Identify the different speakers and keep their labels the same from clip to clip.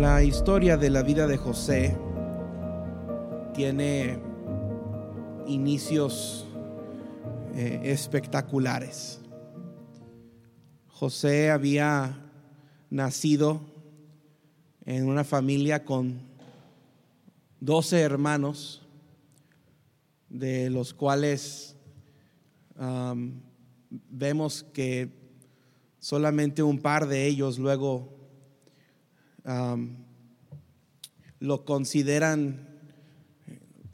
Speaker 1: La historia de la vida de José tiene inicios eh, espectaculares. José había nacido en una familia con 12 hermanos, de los cuales vemos que solamente un par de ellos luego um, lo consideran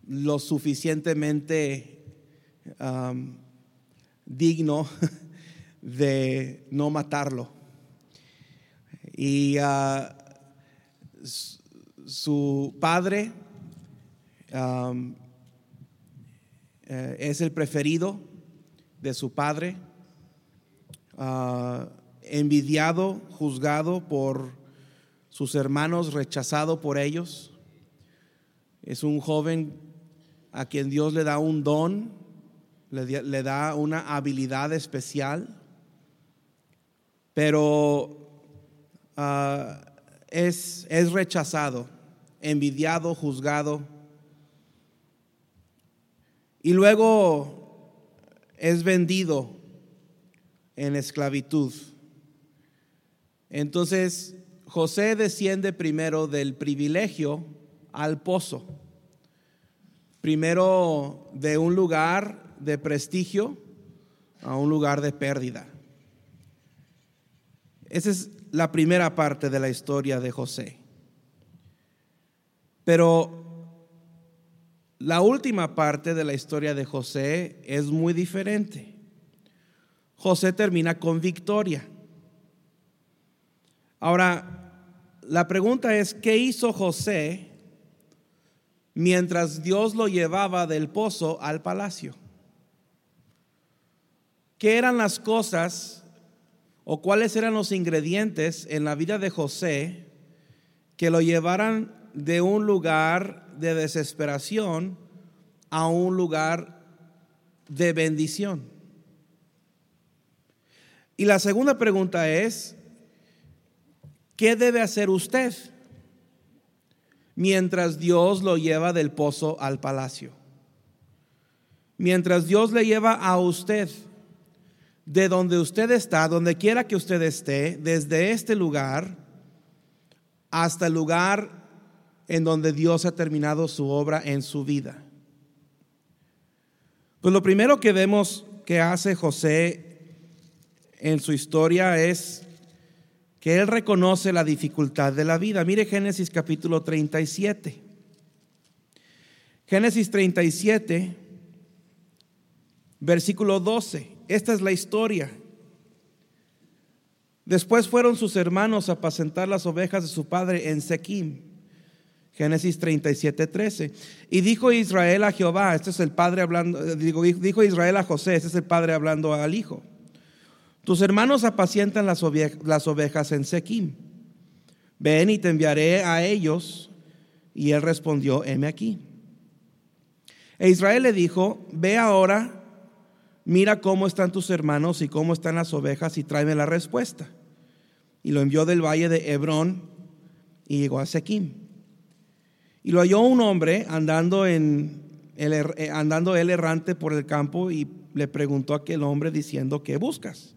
Speaker 1: lo suficientemente um, digno de no matarlo. Y uh, su padre um, eh, es el preferido de su padre, uh, envidiado, juzgado por sus hermanos, rechazado por ellos. Es un joven a quien Dios le da un don, le, da una habilidad especial, pero uh, es, es rechazado, envidiado, juzgado. Y luego es vendido en esclavitud. Entonces, José desciende primero del privilegio al pozo. Primero de un lugar de prestigio a un lugar de pérdida. Esa es la primera parte de la historia de José. Pero la última parte de la historia de José es muy diferente. José termina con victoria. Ahora, la pregunta es, ¿qué hizo José mientras Dios lo llevaba del pozo al palacio? ¿Qué eran las cosas o cuáles eran los ingredientes en la vida de José que lo llevaran de un lugar de desesperación a un lugar de bendición. Y la segunda pregunta es, ¿qué debe hacer usted mientras Dios lo lleva del pozo al palacio? Mientras Dios le lleva a usted de donde usted está, donde quiera que usted esté, desde este lugar hasta el lugar en donde Dios ha terminado su obra en su vida. Pues lo primero que vemos que hace José en su historia es que él reconoce la dificultad de la vida. Mire Génesis capítulo 37. Génesis 37, versículo 12. Esta es la historia. Después fueron sus hermanos a apacentar las ovejas de su padre en Sequim. Génesis 37, 13. Y dijo Israel a Jehová, este es el padre hablando, dijo Israel a José, este es el padre hablando al hijo. Tus hermanos apacientan las, ovejas, en Sequim. Ven y te enviaré a ellos. Y él respondió, heme aquí. E Israel le dijo, ve ahora mira cómo están tus hermanos y cómo están las ovejas y tráeme la respuesta. Y lo envió del valle de Hebrón y llegó a Sequim. Y lo halló un hombre andando, en el, er, eh, andando él errante por el campo y le preguntó a aquel hombre diciendo, ¿qué buscas?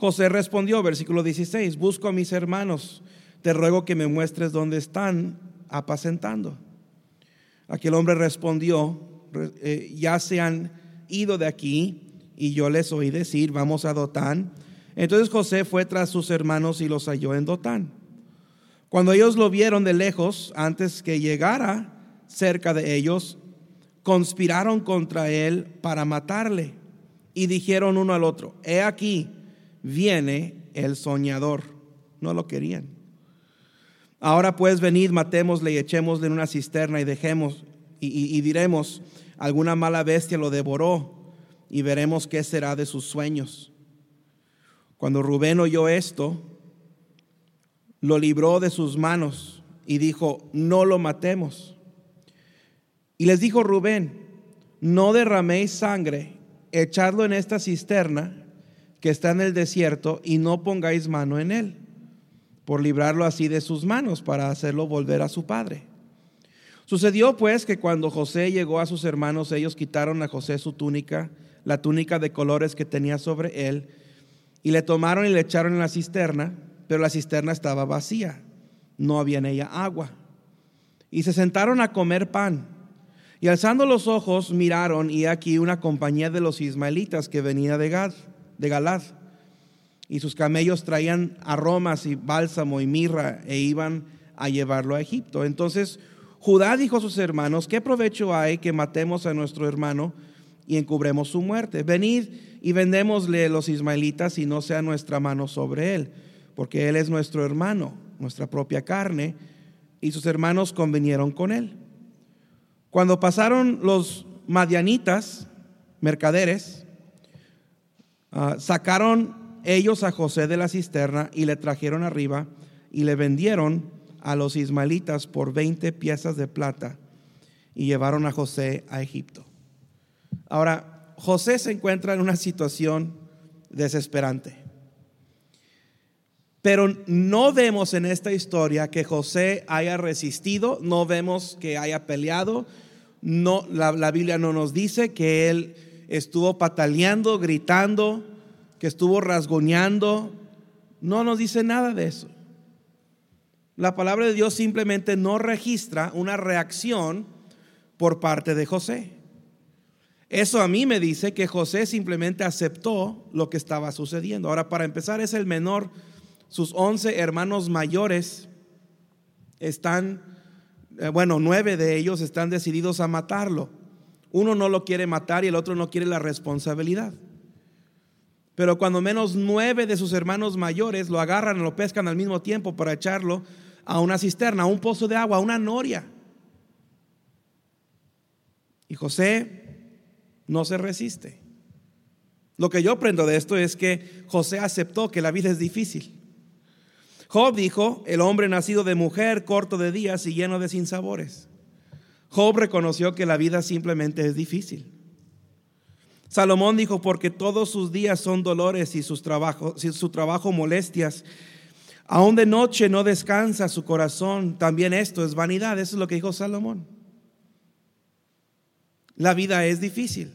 Speaker 1: José respondió, versículo 16, busco a mis hermanos, te ruego que me muestres dónde están apacentando. Aquel hombre respondió, eh, ya se han ido de aquí y yo les oí decir, vamos a Dotán. Entonces José fue tras sus hermanos y los halló en Dotán. Cuando ellos lo vieron de lejos, antes que llegara cerca de ellos, conspiraron contra él para matarle y dijeron uno al otro, he aquí, viene el soñador. No lo querían. Ahora pues venid, matémosle y echémosle en una cisterna y dejemos y, diremos, alguna mala bestia lo devoró y veremos qué será de sus sueños. Cuando Rubén oyó esto, lo libró de sus manos y dijo, no lo matemos. Y les dijo Rubén, no derraméis sangre, echadlo en esta cisterna que está en el desierto y no pongáis mano en él, por librarlo así de sus manos para hacerlo volver a su padre. Sucedió pues que cuando José llegó a sus hermanos, ellos quitaron a José su túnica, la túnica de colores que tenía sobre él, y le tomaron y le echaron en la cisterna, pero la cisterna estaba vacía, no había en ella agua. Y se sentaron a comer pan. Y alzando los ojos miraron y aquí una compañía de los ismaelitas que venía de Gad, de Galad. Y sus camellos traían aromas y bálsamo y mirra e iban a llevarlo a Egipto. Entonces Judá dijo a sus hermanos, ¿qué provecho hay que matemos a nuestro hermano y encubremos su muerte? Venid y vendémosle los ismaelitas y no sea nuestra mano sobre él, porque él es nuestro hermano, nuestra propia carne. Y sus hermanos convinieron con él. Cuando pasaron los madianitas, mercaderes, ah, sacaron ellos a José de la cisterna y le trajeron arriba y le vendieron a los ismaelitas por 20 piezas de plata y llevaron a José a Egipto. Ahora, José se encuentra en una situación desesperante. Pero no vemos en esta historia que José haya resistido, no vemos que haya peleado, no, la, la Biblia no nos dice que él estuvo pataleando, gritando, que estuvo rasguñando, no nos dice nada de eso. La palabra de Dios simplemente no registra una reacción por parte de José. Eso a mí me dice que José simplemente aceptó lo que estaba sucediendo. Ahora, para empezar, es el menor sus once hermanos mayores están, eh, bueno, nueve de ellos están decididos a matarlo. Uno no lo quiere matar y el otro no quiere la responsabilidad. Pero cuando menos nueve de sus hermanos mayores lo agarran y lo pescan al mismo tiempo para echarlo a una cisterna, a un pozo de agua, a una noria. Y José no se resiste. Lo que yo aprendo de esto es que José aceptó que la vida es difícil. Job dijo, el hombre nacido de mujer, corto de días y lleno de sinsabores. Job reconoció que la vida simplemente es difícil. Salomón dijo, porque todos sus días son dolores y sus trabajos, su trabajo molestias. Aún de noche no descansa su corazón. También esto es vanidad. Eso es lo que dijo Salomón. La vida es difícil.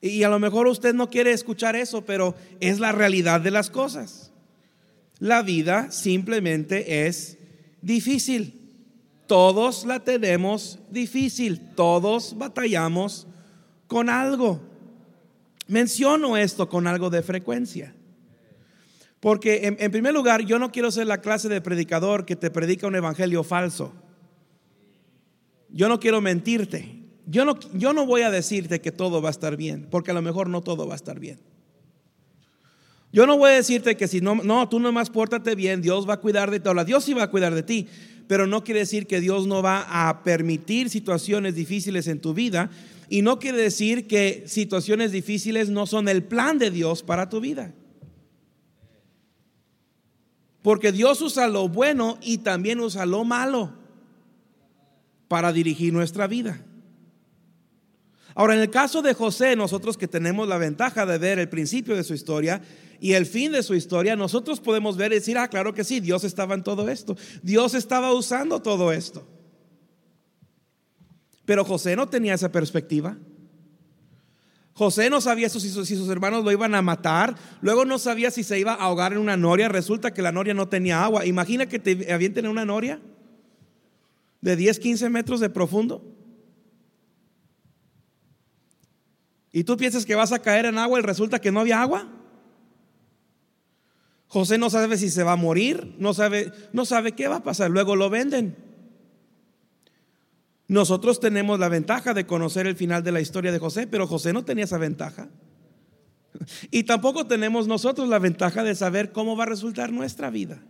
Speaker 1: Y a lo mejor usted no quiere escuchar eso, pero es la realidad de las cosas. La vida simplemente es difícil. Todos la tenemos difícil. Todos batallamos con algo. Menciono esto con algo de frecuencia. Porque en, primer lugar, yo no quiero ser la clase de predicador que te predica un evangelio falso. Yo no quiero mentirte. Yo no, yo no voy a decirte que todo va a estar bien, porque a lo mejor no todo va a estar bien. Yo no voy a decirte que si no, no, tú nomás pórtate bien, Dios va a cuidar de ti. Ahora, Dios sí va a cuidar de ti, pero no quiere decir que Dios no va a permitir situaciones difíciles en tu vida. Y no quiere decir que situaciones difíciles no son el plan de Dios para tu vida. Porque Dios usa lo bueno y también usa lo malo para dirigir nuestra vida. Ahora, en el caso de José, nosotros que tenemos la ventaja de ver el principio de su historia, y el fin de su historia, nosotros podemos ver y decir, ah, claro que sí, Dios estaba en todo esto. Dios estaba usando todo esto. Pero José no tenía esa perspectiva. José no sabía si sus hermanos lo iban a matar, luego no sabía si se iba a ahogar en una noria, resulta que la noria no tenía agua. Imagina que te avienten en una noria de 10, 15 metros de profundo. Y tú piensas que vas a caer en agua y resulta que no había agua. José no sabe si se va a morir, no sabe, no sabe qué va a pasar, luego lo venden. Nosotros tenemos la ventaja de conocer el final de la historia de José, pero José no tenía esa ventaja. Y tampoco tenemos nosotros la ventaja de saber cómo va a resultar nuestra vida.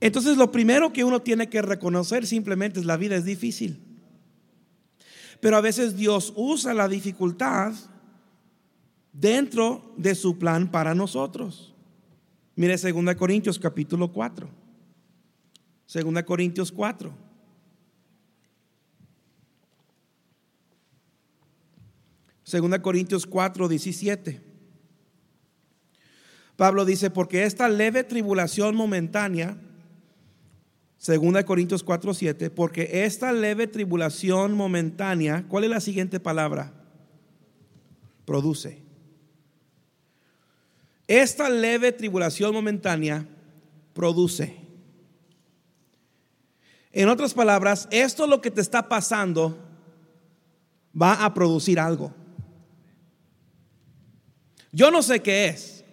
Speaker 1: Entonces lo primero que uno tiene que reconocer simplemente es la vida es difícil. Pero a veces Dios usa la dificultad dentro de su plan para nosotros. Mire 2 Corintios capítulo 4. 2 Corintios 4. Segunda Corintios 4, 17. Pablo dice, porque esta leve tribulación momentánea, 2 Corintios 4, 7, porque esta leve tribulación momentánea, ¿cuál es la siguiente palabra? Produce. Esta leve tribulación momentánea produce. En otras palabras, esto lo que te está pasando va a producir algo. Yo no sé qué es.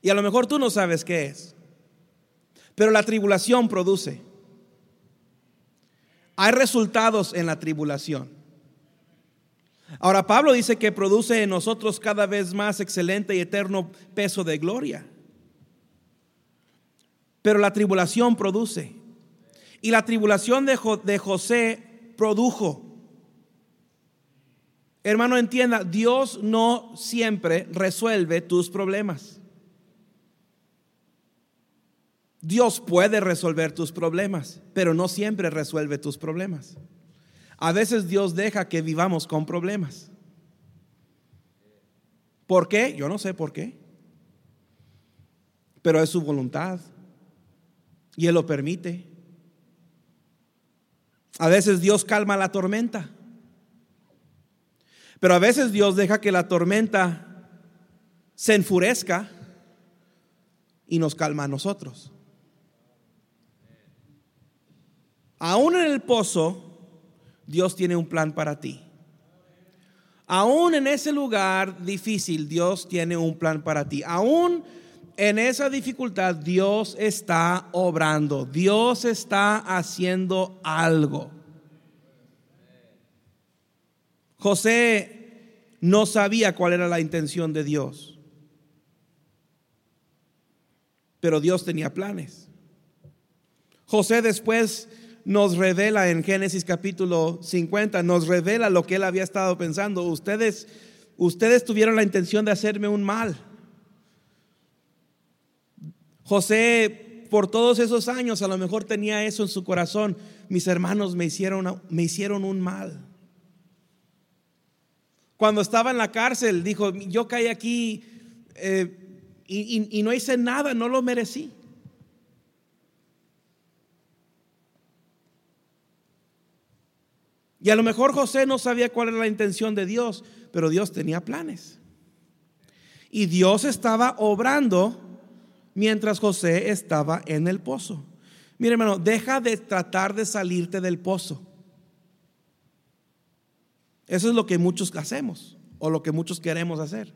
Speaker 1: Y a lo mejor tú no sabes qué es. Pero la tribulación produce. Hay resultados en la tribulación. Ahora Pablo dice que produce en nosotros cada vez más excelente y eterno peso de gloria. Pero la tribulación produce. Y la tribulación de, José produjo. Hermano, entienda, Dios no siempre resuelve tus problemas. Dios puede resolver tus problemas, pero no siempre resuelve tus problemas. A veces Dios deja que vivamos con problemas. ¿Por qué? Yo no sé por qué. Pero es su voluntad. Y Él lo permite. A veces Dios calma la tormenta. Pero a veces Dios deja que la tormenta se enfurezca y nos calma a nosotros. Aún en el pozo, Dios tiene un plan para ti. Aún en ese lugar difícil, Dios tiene un plan para ti. Aún en esa dificultad, Dios está obrando. Dios está haciendo algo. José no sabía cuál era la intención de Dios. Pero Dios tenía planes. José después nos revela en Génesis capítulo 50, nos revela lo que él había estado pensando. Ustedes, ustedes tuvieron la intención de hacerme un mal. José, por todos esos años, a lo mejor tenía eso en su corazón. Mis hermanos me hicieron, me hicieron un mal. Cuando estaba en la cárcel, dijo, yo caí aquí eh, y no hice nada, no lo merecí. Y a lo mejor José no sabía cuál era la intención de Dios, pero Dios tenía planes. Y Dios estaba obrando mientras José estaba en el pozo. Mire hermano, deja de tratar de salirte del pozo. Eso es lo que muchos hacemos o lo que muchos queremos hacer.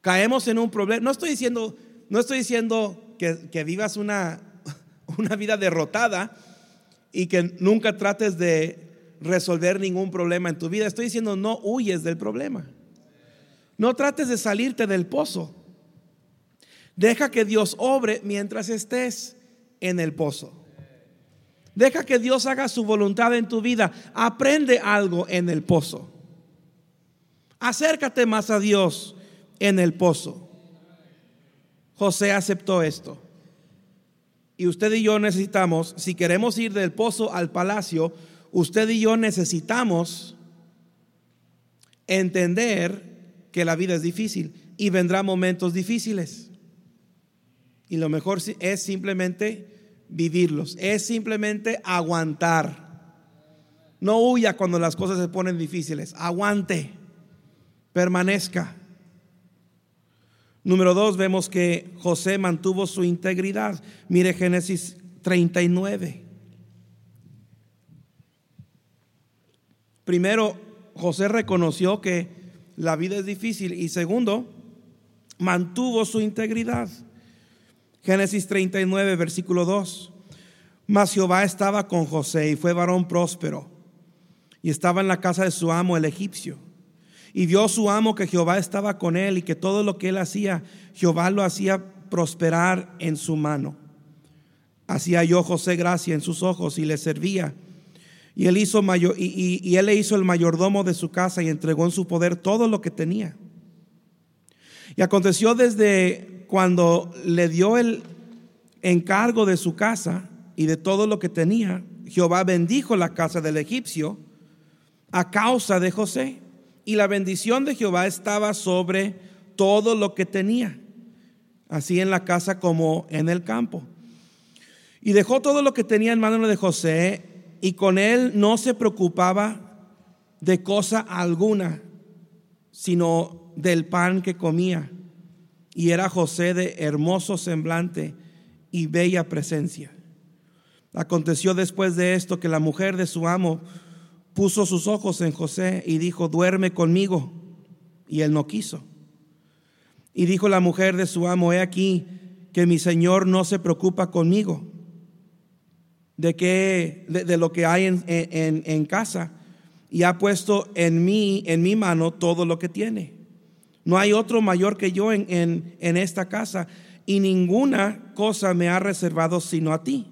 Speaker 1: Caemos en un problema. No estoy diciendo, no estoy diciendo que, que vivas una, una vida derrotada y que nunca trates de resolver ningún problema en tu vida. Estoy diciendo, no huyes del problema. No trates de salirte del pozo. Deja que Dios obre mientras estés en el pozo. Deja que Dios haga su voluntad en tu vida. Aprende algo en el pozo. Acércate más a Dios en el pozo. José aceptó esto. Y usted y yo necesitamos, si queremos ir del pozo al palacio, usted y yo necesitamos entender que la vida es difícil y vendrá momentos difíciles. Y lo mejor es simplemente vivirlos, es simplemente aguantar. No huya cuando las cosas se ponen difíciles, aguante, permanezca. Número dos, vemos que José mantuvo su integridad. Mire Génesis 39. Primero, José reconoció que la vida es difícil y segundo, mantuvo su integridad. Génesis 39, versículo 2. Mas Jehová estaba con José y fue varón próspero y estaba en la casa de su amo el egipcio. Y vio su amo que Jehová estaba con él y que todo lo que él hacía, Jehová lo hacía prosperar en su mano. Hacía yo José gracia en sus ojos y le servía. Y él, hizo mayor, y, él le hizo el mayordomo de su casa y entregó en su poder todo lo que tenía. Y aconteció desde cuando le dio el encargo de su casa y de todo lo que tenía, Jehová bendijo la casa del egipcio a causa de José. Y la bendición de Jehová estaba sobre todo lo que tenía. así en la casa como en el campo. Y dejó todo lo que tenía en manos de José y con él no se preocupaba de cosa alguna, sino del pan que comía. Y era José de hermoso semblante y bella presencia. Aconteció después de esto que la mujer de su amo puso sus ojos en José y dijo, duerme conmigo. Y él no quiso. Y dijo la mujer de su amo, he aquí que mi señor no se preocupa conmigo de, que, de, lo que hay en, en casa y ha puesto en mí, en mi mano, todo lo que tiene. No hay otro mayor que yo en, en, esta casa y ninguna cosa me ha reservado sino a ti,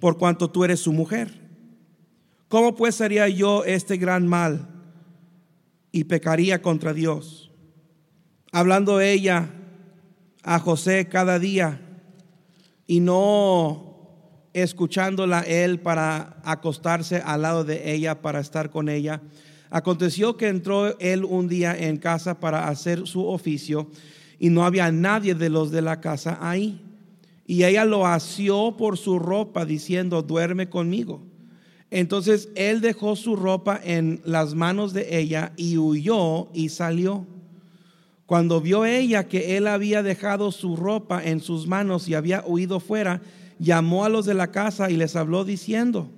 Speaker 1: por cuanto tú eres su mujer. ¿Cómo pues haría yo este gran mal y pecaría contra Dios? Hablando ella a José cada día y no escuchándola él para acostarse al lado de ella, para estar con ella. Aconteció que entró él un día en casa para hacer su oficio y no había nadie de los de la casa ahí. Y ella lo asió por su ropa diciendo, duerme conmigo. Entonces él dejó su ropa en las manos de ella y huyó y salió. Cuando vio ella que él había dejado su ropa en sus manos y había huido fuera, llamó a los de la casa y les habló diciendo,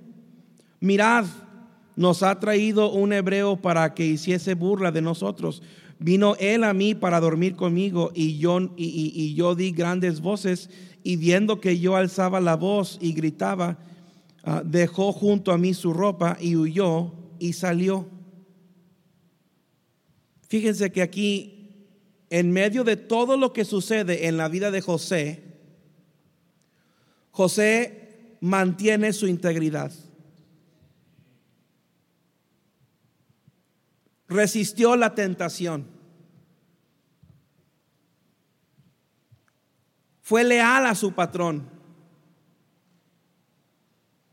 Speaker 1: mirad, nos ha traído un hebreo para que hiciese burla de nosotros. Vino él a mí para dormir conmigo y yo, y, yo di grandes voces y viendo que yo alzaba la voz y gritaba, ah, dejó junto a mí su ropa y huyó y salió. Fíjense que aquí, en medio de todo lo que sucede en la vida de José, José mantiene su integridad. Resistió la tentación. Fue leal a su patrón.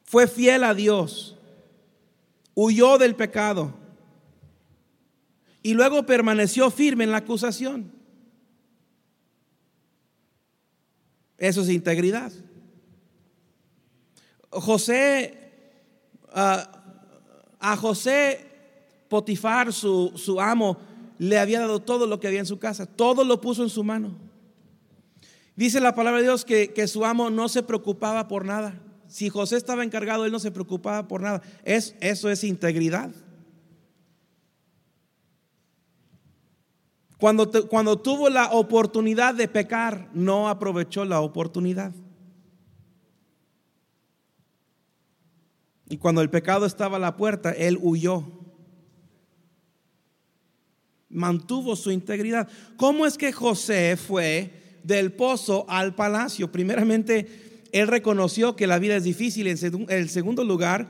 Speaker 1: Fue fiel a Dios. Huyó del pecado. Y luego permaneció firme en la acusación. Eso es integridad. José, ah, a José Potifar, su, su amo, le había dado todo lo que había en su casa, todo lo puso en su mano. Dice la palabra de Dios que, que, su amo no se preocupaba por nada. Si José estaba encargado, él no se preocupaba por nada. Es, eso es integridad. Cuando, cuando tuvo la oportunidad de pecar, no aprovechó la oportunidad. Y cuando el pecado estaba a la puerta, él huyó. Mantuvo su integridad. ¿Cómo es que José fue del pozo al palacio? Primeramente, él reconoció que la vida es difícil. En el segundo lugar,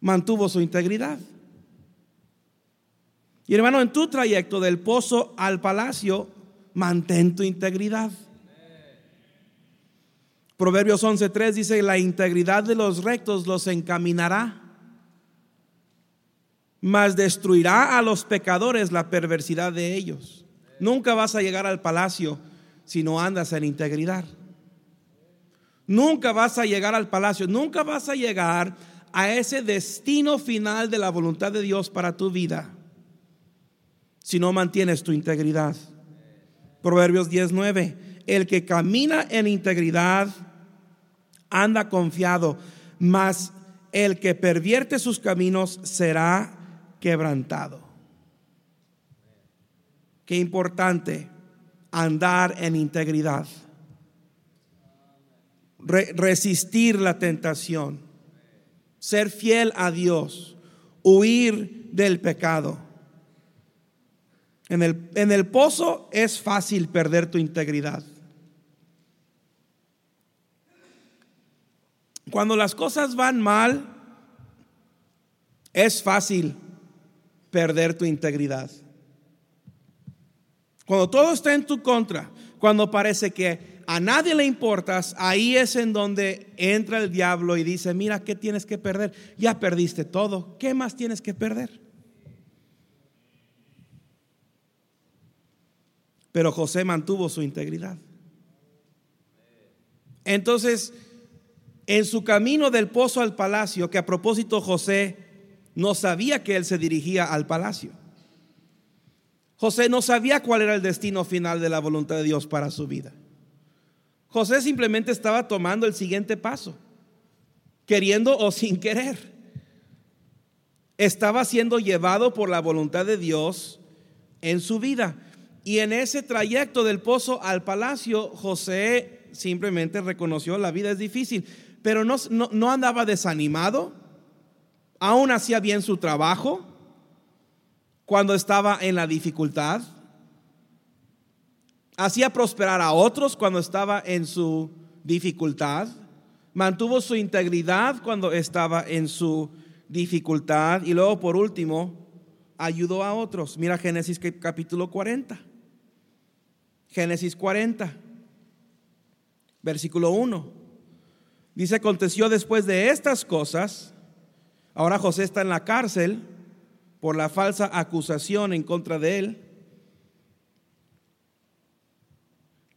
Speaker 1: mantuvo su integridad. Y hermano, en tu trayecto del pozo al palacio, mantén tu integridad. Proverbios 11.3 dice, la integridad de los rectos los encaminará, mas destruirá a los pecadores la perversidad de ellos. Nunca vas a llegar al palacio si no andas en integridad. Nunca vas a llegar al palacio, nunca vas a llegar a ese destino final de la voluntad de Dios para tu vida si no mantienes tu integridad. Proverbios 19, el que camina en integridad anda confiado, mas el que pervierte sus caminos será quebrantado. Qué importante andar en integridad, resistir la tentación, ser fiel a Dios, huir del pecado. En el, en el pozo es fácil perder tu integridad. Cuando las cosas van mal, es fácil perder tu integridad. Cuando todo está en tu contra, cuando parece que a nadie le importas, ahí es en donde entra el diablo y dice, mira, ¿qué tienes que perder? Ya perdiste todo, ¿qué más tienes que perder? pero José mantuvo su integridad. Entonces, en su camino del pozo al palacio, que a propósito José no sabía que él se dirigía al palacio. José no sabía cuál era el destino final de la voluntad de Dios para su vida. José simplemente estaba tomando el siguiente paso, queriendo o sin querer. Estaba siendo llevado por la voluntad de Dios en su vida. Y en ese trayecto del pozo al palacio, José simplemente reconoció la vida es difícil, pero no, no, andaba desanimado, aún hacía bien su trabajo cuando estaba en la dificultad, hacía prosperar a otros cuando estaba en su dificultad, mantuvo su integridad cuando estaba en su dificultad y luego por último ayudó a otros. Mira Génesis capítulo 40. Génesis 40 versículo 1. Dice, aconteció después de estas cosas, ahora José está en la cárcel por la falsa acusación en contra de él,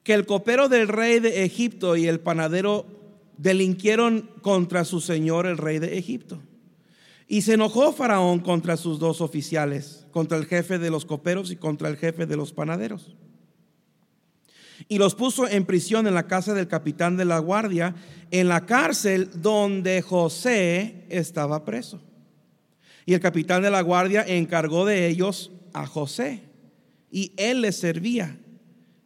Speaker 1: que el copero del rey de Egipto y el panadero delinquieron contra su señor el rey de Egipto. Y se enojó Faraón contra sus dos oficiales, contra el jefe de los coperos y contra el jefe de los panaderos y los puso en prisión en la casa del capitán de la guardia, en la cárcel donde José estaba preso. Y el capitán de la guardia encargó de ellos a José, y él les servía,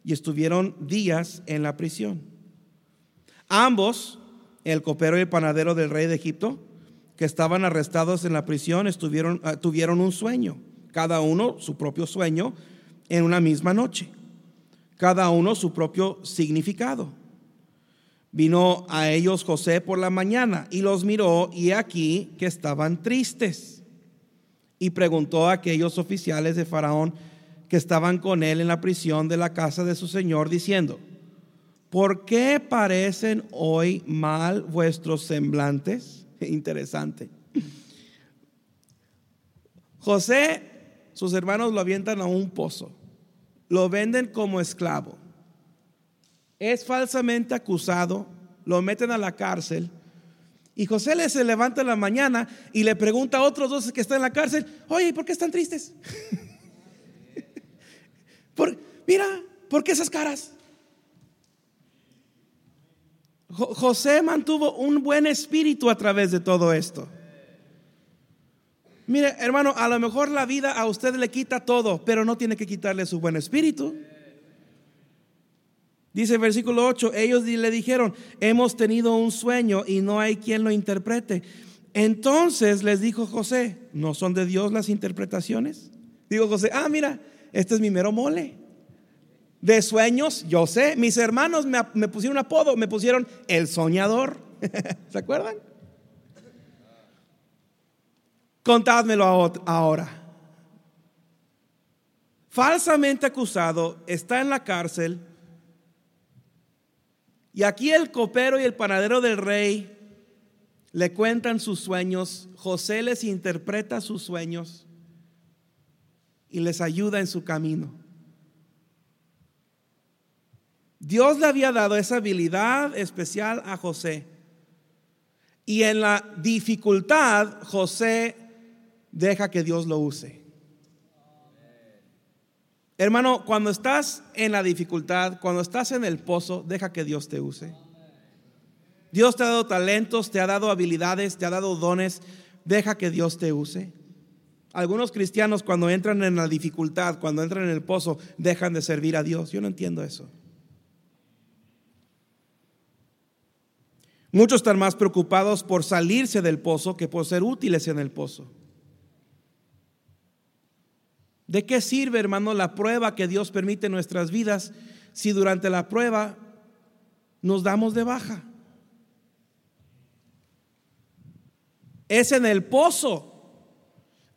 Speaker 1: y estuvieron días en la prisión. Ambos, el copero y el panadero del rey de Egipto, que estaban arrestados en la prisión, estuvieron, ah, tuvieron un sueño, cada uno su propio sueño, en una misma noche cada uno su propio significado. Vino a ellos José por la mañana y los miró y aquí que estaban tristes. Y preguntó a aquellos oficiales de Faraón que estaban con él en la prisión de la casa de su señor, diciendo, ¿por qué parecen hoy mal vuestros semblantes? Interesante. José, sus hermanos lo avientan a un pozo lo venden como esclavo. Es falsamente acusado, lo meten a la cárcel. Y José le se levanta en la mañana y le pregunta a otros dos que están en la cárcel, oye, ¿por qué están tristes? mira, ¿por qué esas caras? José mantuvo un buen espíritu a través de todo esto. Mire, hermano, a lo mejor la vida a usted le quita todo, pero no tiene que quitarle su buen espíritu. Dice el versículo 8, ellos le dijeron, hemos tenido un sueño y no hay quien lo interprete. Entonces les dijo José, ¿no son de Dios las interpretaciones? Digo José, ah, mira, este es mi mero mole. De sueños, yo sé, mis hermanos me, me pusieron un apodo, me pusieron el soñador. ¿Se acuerdan? Contádmelo ahora. Falsamente acusado, está en la cárcel. Y aquí el copero y el panadero del rey le cuentan sus sueños. José les interpreta sus sueños y les ayuda en su camino. Dios le había dado esa habilidad especial a José. Y en la dificultad, José deja que Dios lo use. Hermano, cuando estás en la dificultad, cuando estás en el pozo, deja que Dios te use. Dios te ha dado talentos, te ha dado habilidades, te ha dado dones, deja que Dios te use. Algunos cristianos cuando entran en la dificultad, cuando entran en el pozo, dejan de servir a Dios. Yo no entiendo eso. Muchos están más preocupados por salirse del pozo que por ser útiles en el pozo. ¿De qué sirve, hermano, la prueba que Dios permite en nuestras vidas si durante la prueba nos damos de baja? Es en el pozo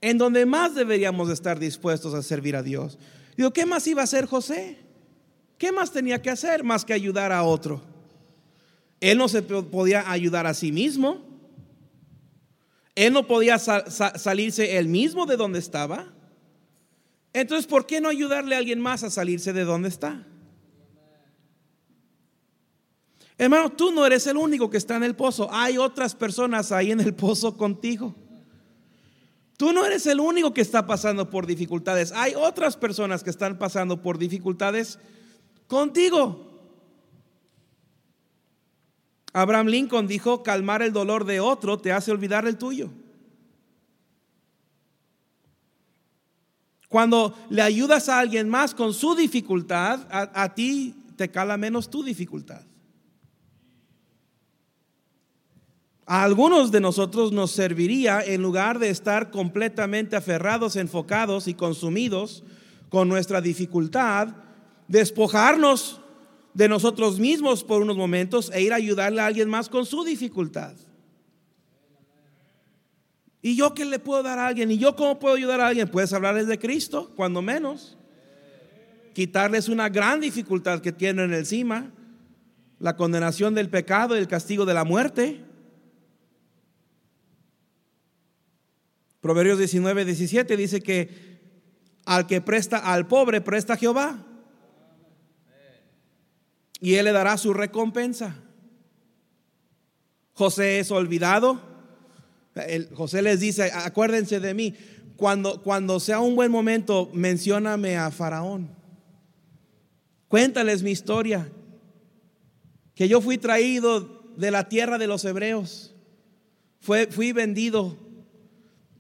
Speaker 1: en donde más deberíamos estar dispuestos a servir a Dios. Digo, ¿qué más iba a hacer José? ¿Qué más tenía que hacer más que ayudar a otro? Él no se podía ayudar a sí mismo. Él no podía salirse él mismo de donde estaba. Entonces, ¿por qué no ayudarle a alguien más a salirse de donde está? Hermano, tú no eres el único que está en el pozo. Hay otras personas ahí en el pozo contigo. Tú no eres el único que está pasando por dificultades. Hay otras personas que están pasando por dificultades contigo. Abraham Lincoln dijo, calmar el dolor de otro te hace olvidar el tuyo. Cuando le ayudas a alguien más con su dificultad, a, ti te cala menos tu dificultad. A algunos de nosotros nos serviría, en lugar de estar completamente aferrados, enfocados y consumidos con nuestra dificultad, despojarnos de nosotros mismos por unos momentos e ir a ayudarle a alguien más con su dificultad. ¿Y yo qué le puedo dar a alguien? ¿Y yo cómo puedo ayudar a alguien? Puedes hablarles de Cristo, cuando menos. Quitarles una gran dificultad que tienen encima, la condenación del pecado y el castigo de la muerte. Proverbios 19, 17 dice que al que presta al pobre, presta a Jehová. Y él le dará su recompensa. José es olvidado José les dice, acuérdense de mí, cuando, cuando sea un buen momento, mencióname a Faraón. Cuéntales mi historia, que yo fui traído de la tierra de los hebreos, fue, fui vendido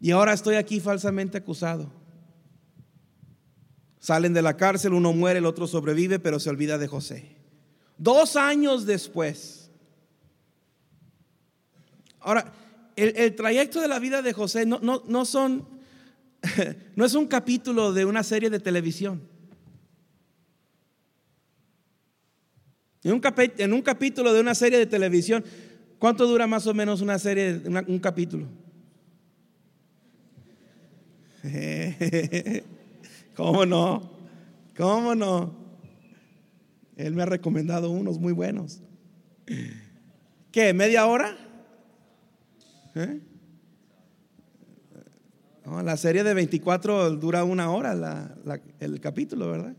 Speaker 1: y ahora estoy aquí falsamente acusado. Salen de la cárcel, uno muere, el otro sobrevive, pero se olvida de José. Dos años después. Ahora, el, trayecto de la vida de José no, no, son, no es un capítulo de una serie de televisión. En un, en un, capítulo de una serie de televisión, ¿cuánto dura más o menos una serie, un capítulo? ¿Cómo no? ¿Cómo no? Él me ha recomendado unos muy buenos. ¿Qué? ¿Media hora? ¿Eh? la serie de 24 dura una hora el capítulo, ¿verdad?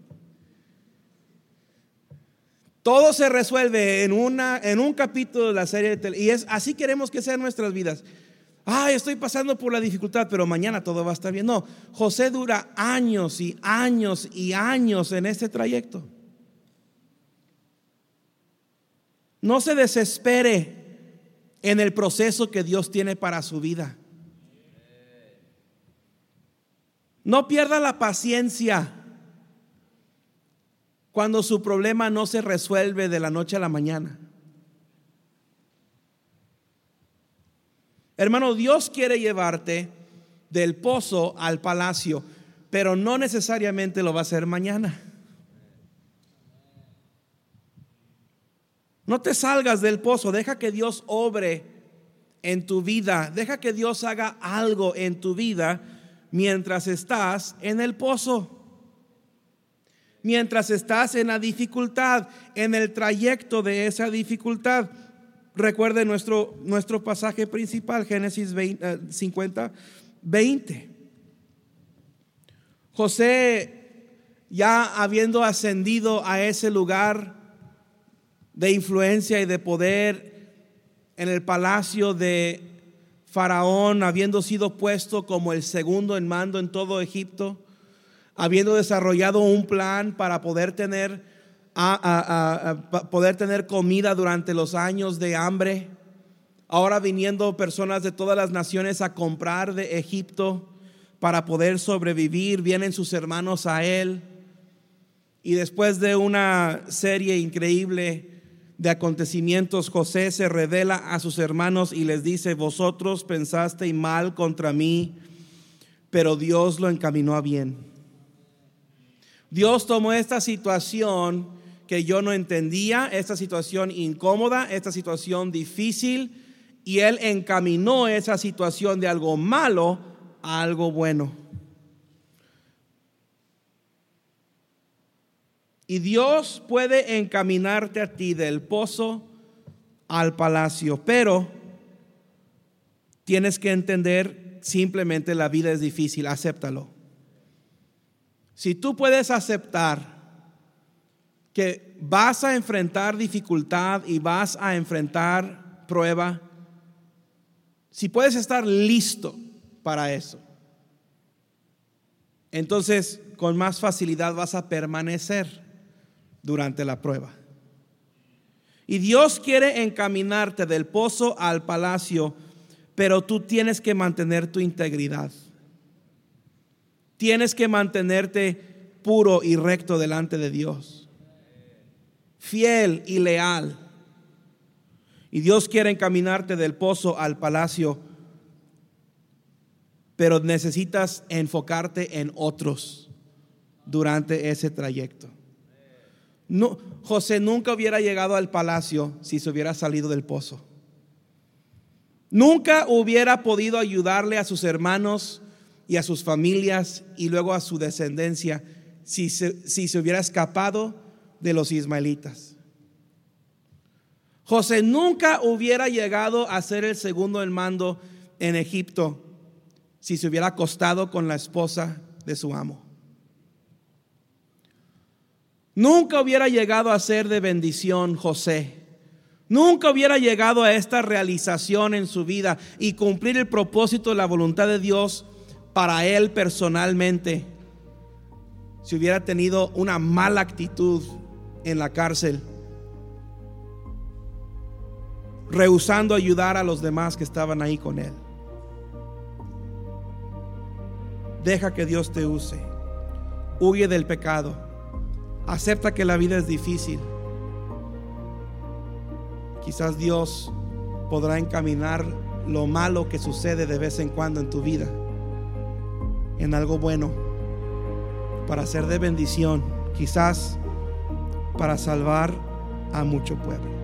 Speaker 1: Todo se resuelve en, una, en un capítulo de la serie de Y es así queremos que sean nuestras vidas. Ay, estoy pasando por la dificultad, pero mañana todo va a estar bien. No, José dura años y años y años en este trayecto. No se desespere en el proceso que Dios tiene para su vida. No pierda la paciencia cuando su problema no se resuelve de la noche a la mañana. Hermano, Dios quiere llevarte del pozo al palacio, pero no necesariamente lo va a hacer mañana. No te salgas del pozo, deja que Dios obre en tu vida, deja que Dios haga algo en tu vida mientras estás en el pozo. Mientras estás en la dificultad, en el trayecto de esa dificultad. Recuerde nuestro, nuestro pasaje principal, Génesis 50, 20. Eh, José, ya habiendo ascendido a ese lugar, de influencia y de poder en el palacio de Faraón, habiendo sido puesto como el segundo en mando en todo Egipto, habiendo desarrollado un plan para poder tener, poder tener comida durante los años de hambre. Ahora viniendo personas de todas las naciones a comprar de Egipto para poder sobrevivir, vienen sus hermanos a él. Y después de una serie increíble de acontecimientos, José se revela a sus hermanos y les dice, vosotros pensasteis mal contra mí, pero Dios lo encaminó a bien. Dios tomó esta situación que yo no entendía, esta situación incómoda, esta situación difícil, y Él encaminó esa situación de algo malo a algo bueno. Y Dios puede encaminarte a ti del pozo al palacio, pero tienes que entender simplemente la vida es difícil, acéptalo. Si tú puedes aceptar que vas a enfrentar dificultad y vas a enfrentar prueba, si puedes estar listo para eso, entonces con más facilidad vas a permanecer durante la prueba. Y Dios quiere encaminarte del pozo al palacio, pero tú tienes que mantener tu integridad. Tienes que mantenerte puro y recto delante de Dios. Fiel y leal. Y Dios quiere encaminarte del pozo al palacio, pero necesitas enfocarte en otros durante ese trayecto. José nunca hubiera llegado al palacio si se hubiera salido del pozo. Nunca hubiera podido ayudarle a sus hermanos y a sus familias y luego a su descendencia si se, si se hubiera escapado de los ismaelitas. José nunca hubiera llegado a ser el segundo en mando en Egipto si se hubiera acostado con la esposa de su amo. Nunca hubiera llegado a ser de bendición José. Nunca hubiera llegado a esta realización en su vida y cumplir el propósito de la voluntad de Dios para él personalmente si hubiera tenido una mala actitud en la cárcel, rehusando ayudar a los demás que estaban ahí con él. Deja que Dios te use. Huye del pecado Acepta que la vida es difícil. Quizás Dios podrá encaminar lo malo que sucede de vez en cuando en tu vida en algo bueno para ser de bendición, quizás para salvar a mucho pueblo.